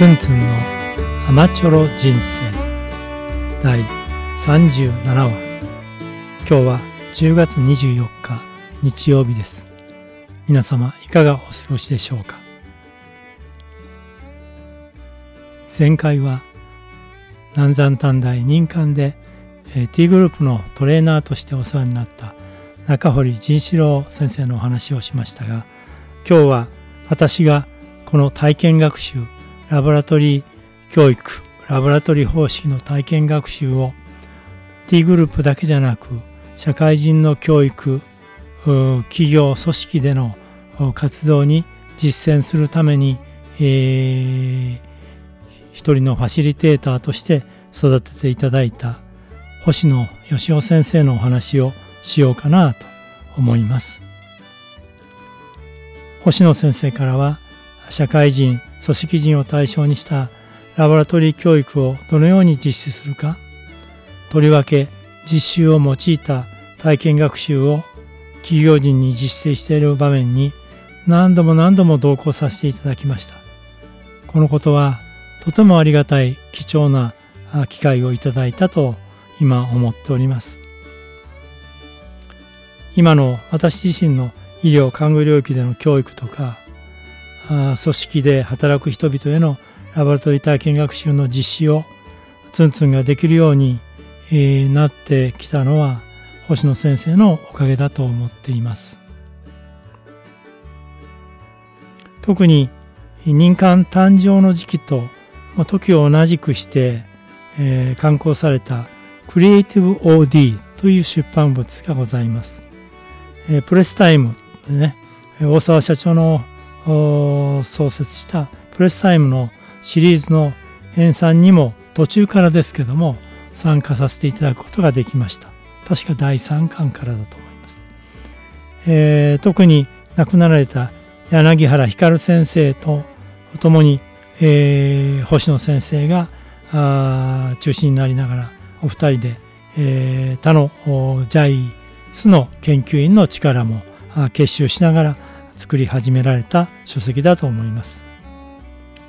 ツンツンのアマチョロ人生。第37話。今日は10月24日日曜日です。皆様いかがお過ごしでしょうか？前回は南山短大任官で T グループのトレーナーとしてお世話になった中堀仁志郎先生のお話をしましたが今日は私がこの体験学習ラボラトリー教育ラボラトリー方式の体験学習を T グループだけじゃなく社会人の教育企業組織での活動に実践するために、えー、一人のファシリテーターとして育てていただいた星野義雄先生のお話をしようかなと思います。星野先生からは社会人組織人を対象にしたラボラトリー教育をどのように実施するかとりわけ実習を用いた体験学習を企業人に実践している場面に何度も何度も同行させていただきました。このことはとてもありがたい貴重な機会をいただいたと今思っております。今の私自身の医療看護領域での教育とか組織で働く人々へのラボラトリー体験学習の実施をツンツンができるようになってきたのは星野先生のおかげだと思っています。特に任官誕生の時期と時を同じくして、えー、刊行されたクリエイティブ OD という出版物がございます、えー、プレスタイムでね。大沢社長の創設したプレスタイムのシリーズの編纂にも途中からですけども参加させていただくことができました。確か第3巻からだと思います、えー、特に亡くなられた柳原光先生と共に、えー、星野先生が中心になりながらお二人で、えー、他のジャイスの研究員の力も結集しながら作り始められた書籍だと思います。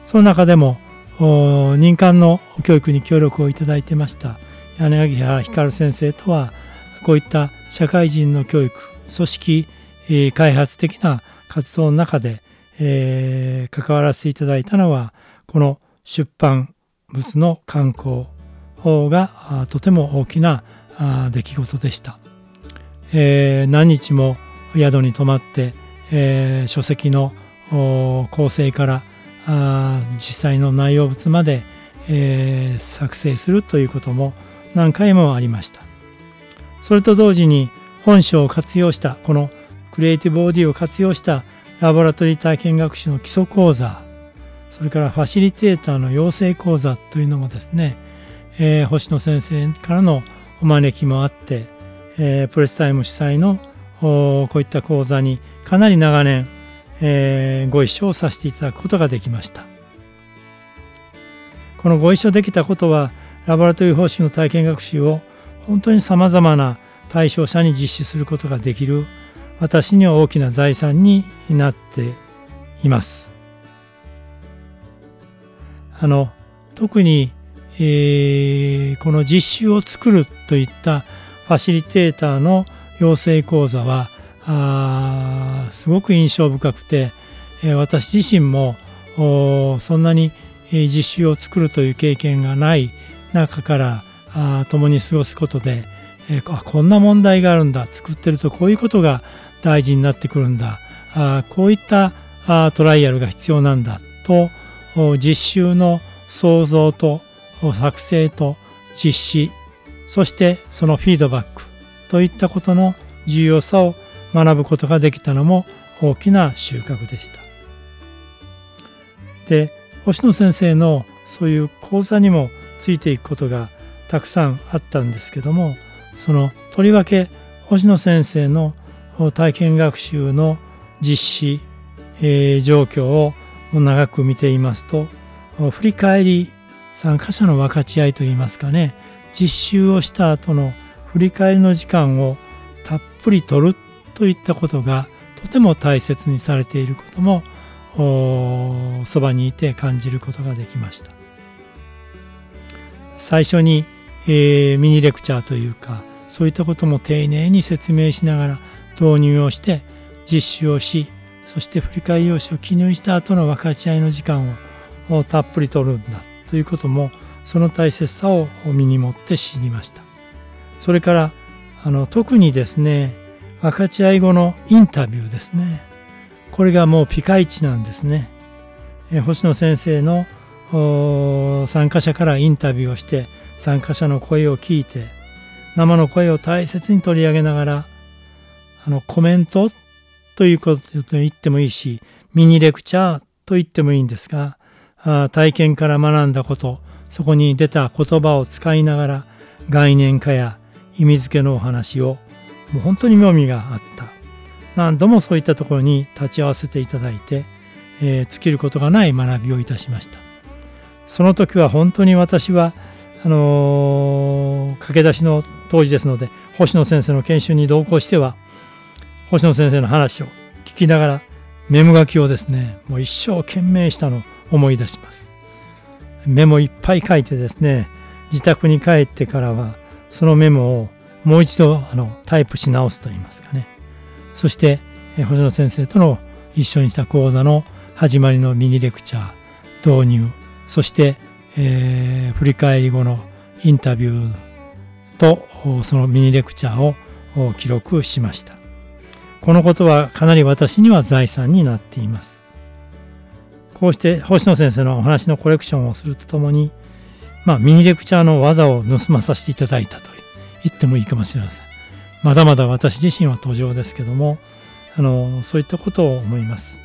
その中でも任官の教育に協力をいただいてました柳原光先生とはこういった社会人の教育組織開発的な活動の中で、えー、関わらせていただいたのはこの出版物の刊行がとても大きな出来事でした、えー、何日も宿に泊まってえー、書籍の構成からあ実際の内容物まで、えー、作成するということも何回もありました。それと同時に本書を活用したこのクリエイティブボディを活用したラボラトリー体験学習の基礎講座それからファシリテーターの養成講座というのもですね、えー、星野先生からのお招きもあって、えー、プレスタイム主催のこういった講座にかなり長年、えー、ご一緒をさせていただくことができました。このご一緒できたことはラボラトリー方式の体験学習を本当にさまざまな対象者に実施することができる私には大きな財産になっています。あの特に、えー、この実習を作るといったファシリテーターの養成講座はあすごく印象深くて、え私自身もそんなに実習を作るという経験がない中からあ共に過ごすことで、えあこんな問題があるんだ作ってるとこういうことが大事になってくるんだあこういったあトライアルが必要なんだと実習の創造と作成と実施そしてそのフィードバックといったことの重要さを学ぶことができたのも大きな収穫でした。で星野先生のそういう講座にもついていくことがたくさんあったんですけどもそのとりわけ星野先生の体験学習の実施、えー、状況を長く見ていますと振り返り参加者の分かち合いといいますかね実習をした後の振り返りの時間をたっぷりとるといったことがとても大切にされていることもそばにいて感じることができました。最初に、えー、ミニレクチャーというかそういったことも丁寧に説明しながら導入をして実習をしそして振り返り用紙を記入した後の分かち合いの時間をたっぷりとるんだということもその大切さを身に持って知りました。それからあの特にですね分かち合い後のインタビューですね。これがもうピカイチなんですね、え星野先生の参加者からインタビューをして参加者の声を聞いて生の声を大切に取り上げながらあのコメントということと言ってもいいしミニレクチャーと言ってもいいんですがあ体験から学んだことそこに出た言葉を使いながら概念化や意味付けのお話をもう本当に妙味があった。何度もそういったところに立ち会わせていただいて、えー、尽きることがない学びをいたしました。その時は本当に私はあのー、駆け出しの当時ですので星野先生の研修に同行しては星野先生の話を聞きながらメモ書きをですねもう一生懸命したのを思い出します。メモいっぱい書いてですね自宅に帰ってからはそのメモをもう一度あのタイプし直すといいますかね。そして、星野先生との一緒にした講座の始まりのミニレクチャー導入。そして、えー、振り返り後のインタビューとそのミニレクチャーを記録しました。このことはかなり私には財産になっています。こうして星野先生のお話のコレクションをするとともに、まあ、ミニレクチャーの技を盗まさせていただいたと言ってもいいかもしれません。まだまだ私自身は途上ですけどもあのそういったことを思います。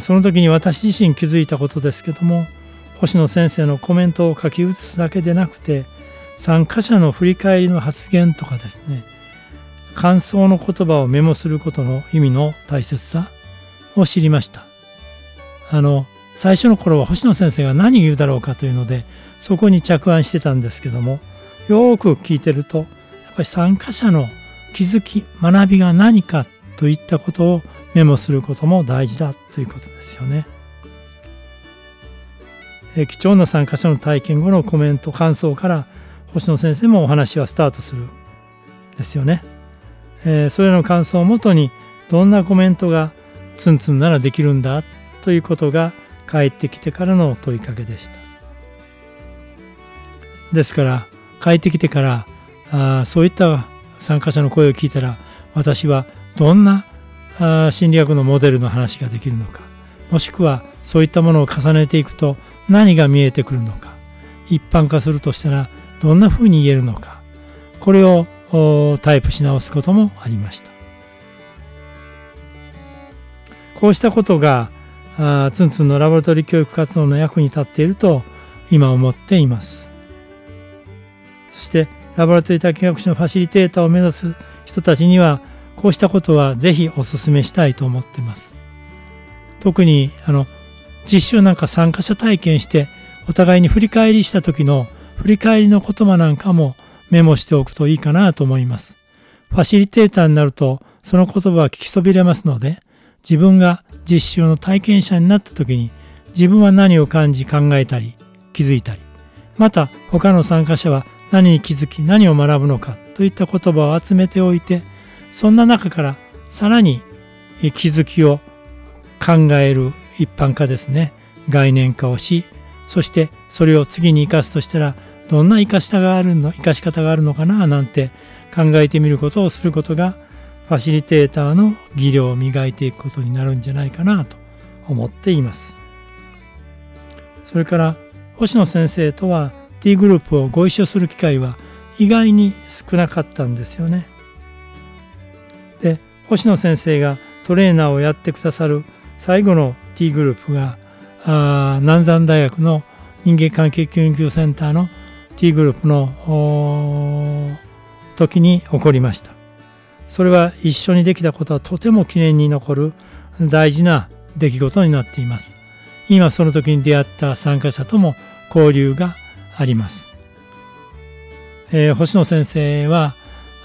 その時に私自身気づいたことですけども星野先生のコメントを書き写すだけでなくて参加者の振り返りの発言とかですね感想の言葉をメモすることの意味の大切さを知りました。あの最初の頃は星野先生が何言うだろうかというのでそこに着眼してたんですけどもよく聞いてるとやっぱり参加者の気づき学びが何かといったことをメモすることも大事だということですよね。え貴重な参加者の体験後のコメント感想から星野先生もお話はスタートするですよね。えー、それの感想をもとにどんなコメントがツンツンならできるんだということが帰ってきてからの問いかけでした。ですから帰ってきてからあそういった参加者の声を聞いたら私はどんなあ心理学のモデルの話ができるのかもしくはそういったものを重ねていくと何が見えてくるのか一般化するとしたらどんなふうに言えるのかこれをタイプし直すこともありましたこうしたことがあツンツンのラボラトリ教育活動の役に立っていると今思っていますそしてラボラトリ体験学習のファシリテーターを目指す人たちにはこうしたことはぜひお勧めしたいと思っています。特にあの実習なんか参加者体験してお互いに振り返りした時の振り返りの言葉なんかもメモしておくといいかなと思います。ファシリテーターになるとその言葉は聞きそびれますので自分が実習の体験者になった時に自分は何を感じ考えたり気づいたりまた他の参加者は何に気づき何を学ぶのかといった言葉を集めておいてそんな中からさらに気づきを考える一般化ですね。概念化をしそしてそれを次に生かすとしたらどんな生かし方があるの生かし方があるのかななんて考えてみることをすることがファシリテーターの技量を磨いていくことになるんじゃないかなと思っています。それから星野先生とは T グループをご一緒する機会は意外に少なかったんですよね。で星野先生がトレーナーをやってくださる最後の T グループがあ南山大学の人間関係研究センターの T グループの時に起こりました。それは一緒にできたことはとても記念に残る大事な出来事になっています。今その時に出会った参加者とも交流があります。えー、星野先生は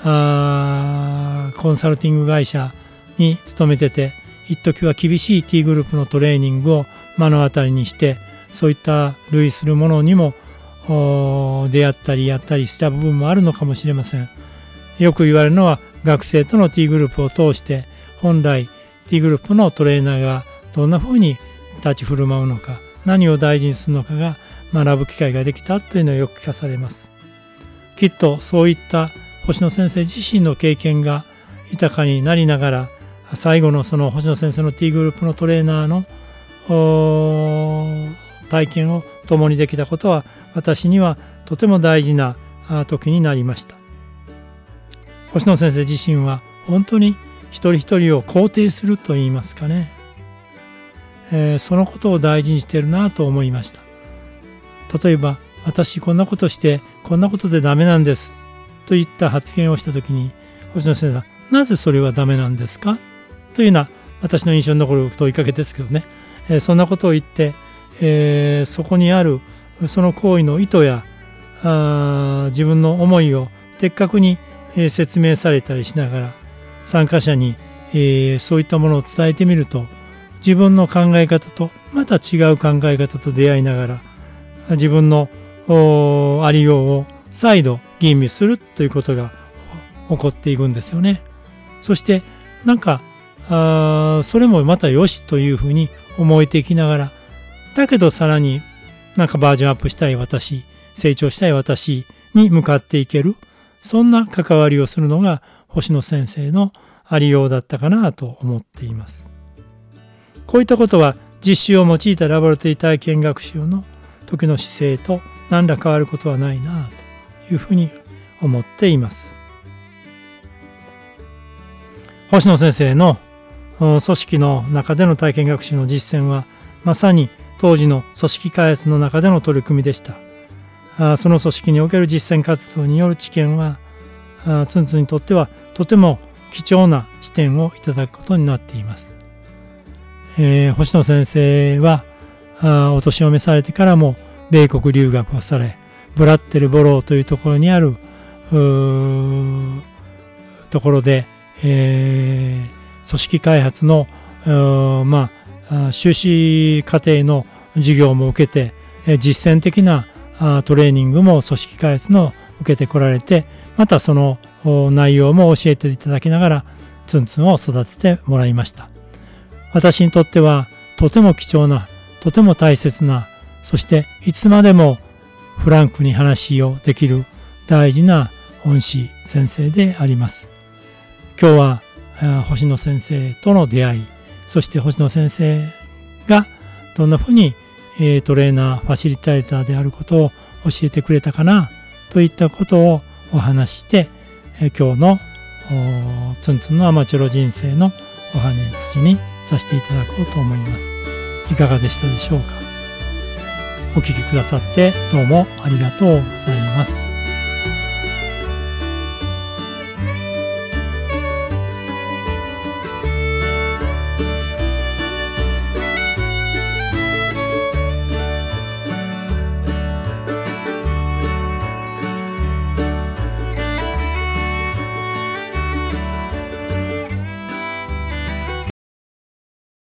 あコンサルティング会社に勤めてて一時は厳しい T グループのトレーニングを目の当たりにしてそういった類するものにも出会ったりやったりした部分もあるのかもしれませんよく言われるのは学生との T グループを通して本来 T グループのトレーナーがどんなふうに立ち振る舞うのか何を大事にするのかが学ぶ機会ができたというのをよく聞かされます。きっとそういった星野先生自身の経験が豊かになりながら最後のその星野先生の T グループのトレーナーの体験を共にできたことは私にはとても大事な時になりました。星野先生自身は本当に一人一人を肯定すると言いますかね、えー、そのことを大事にしてるなと思いました。例えば私こんなことしてこんなことでダメなんですといった発言をした時に星野先生はなぜそれはダメなんですか？というような私の印象に残る問いかけですけどね、えー、そんなことを言って、えー、そこにあるその行為の意図やあ自分の思いを的確に、え、説明されたりしながら参加者に、え、そういったものを伝えてみると自分の考え方とまた違う考え方と出会いながら自分のありようを再度吟味するということが起こっていくんですよね。そしてなんかあそれもまたよしというふうに思えていきながらだけどさらになんかバージョンアップしたい私成長したい私に向かっていけるそんな関わりをするのが星野先生のありようだったかなと思っています。こういったことは実習を用いたラボラトリー体験学習の時の姿勢と何ら変わることはないなというふうに思っています。星野先生の組織の中での体験学習の実践はまさに当時の組織開発の中での取り組みでした。その組織における実践活動による知見はツンツンにとってはとても貴重な視点をいただくことになっています。えー、星野先生はお年を召されてからも米国留学をされブラッテルボローというところにあるところで、えー組織開発のまあ修士課程の授業も受けて実践的なトレーニングも組織開発の受けてこられてまたその内容も教えていただきながらツンツンを育ててもらいました。私にとってはとても貴重なとても大切なそしていつまでもフランクに話をできる大事な恩師先生であります。今日は星野先生との出会いそして星野先生がどんなふうにトレーナーファシリテーターであることを教えてくれたかなといったことをお話しして今日のツンツンのアマチュア人生のお話にさせていただこうと思います。いかがでしたでしょうか？お聴きくださってどうもありがとうございます。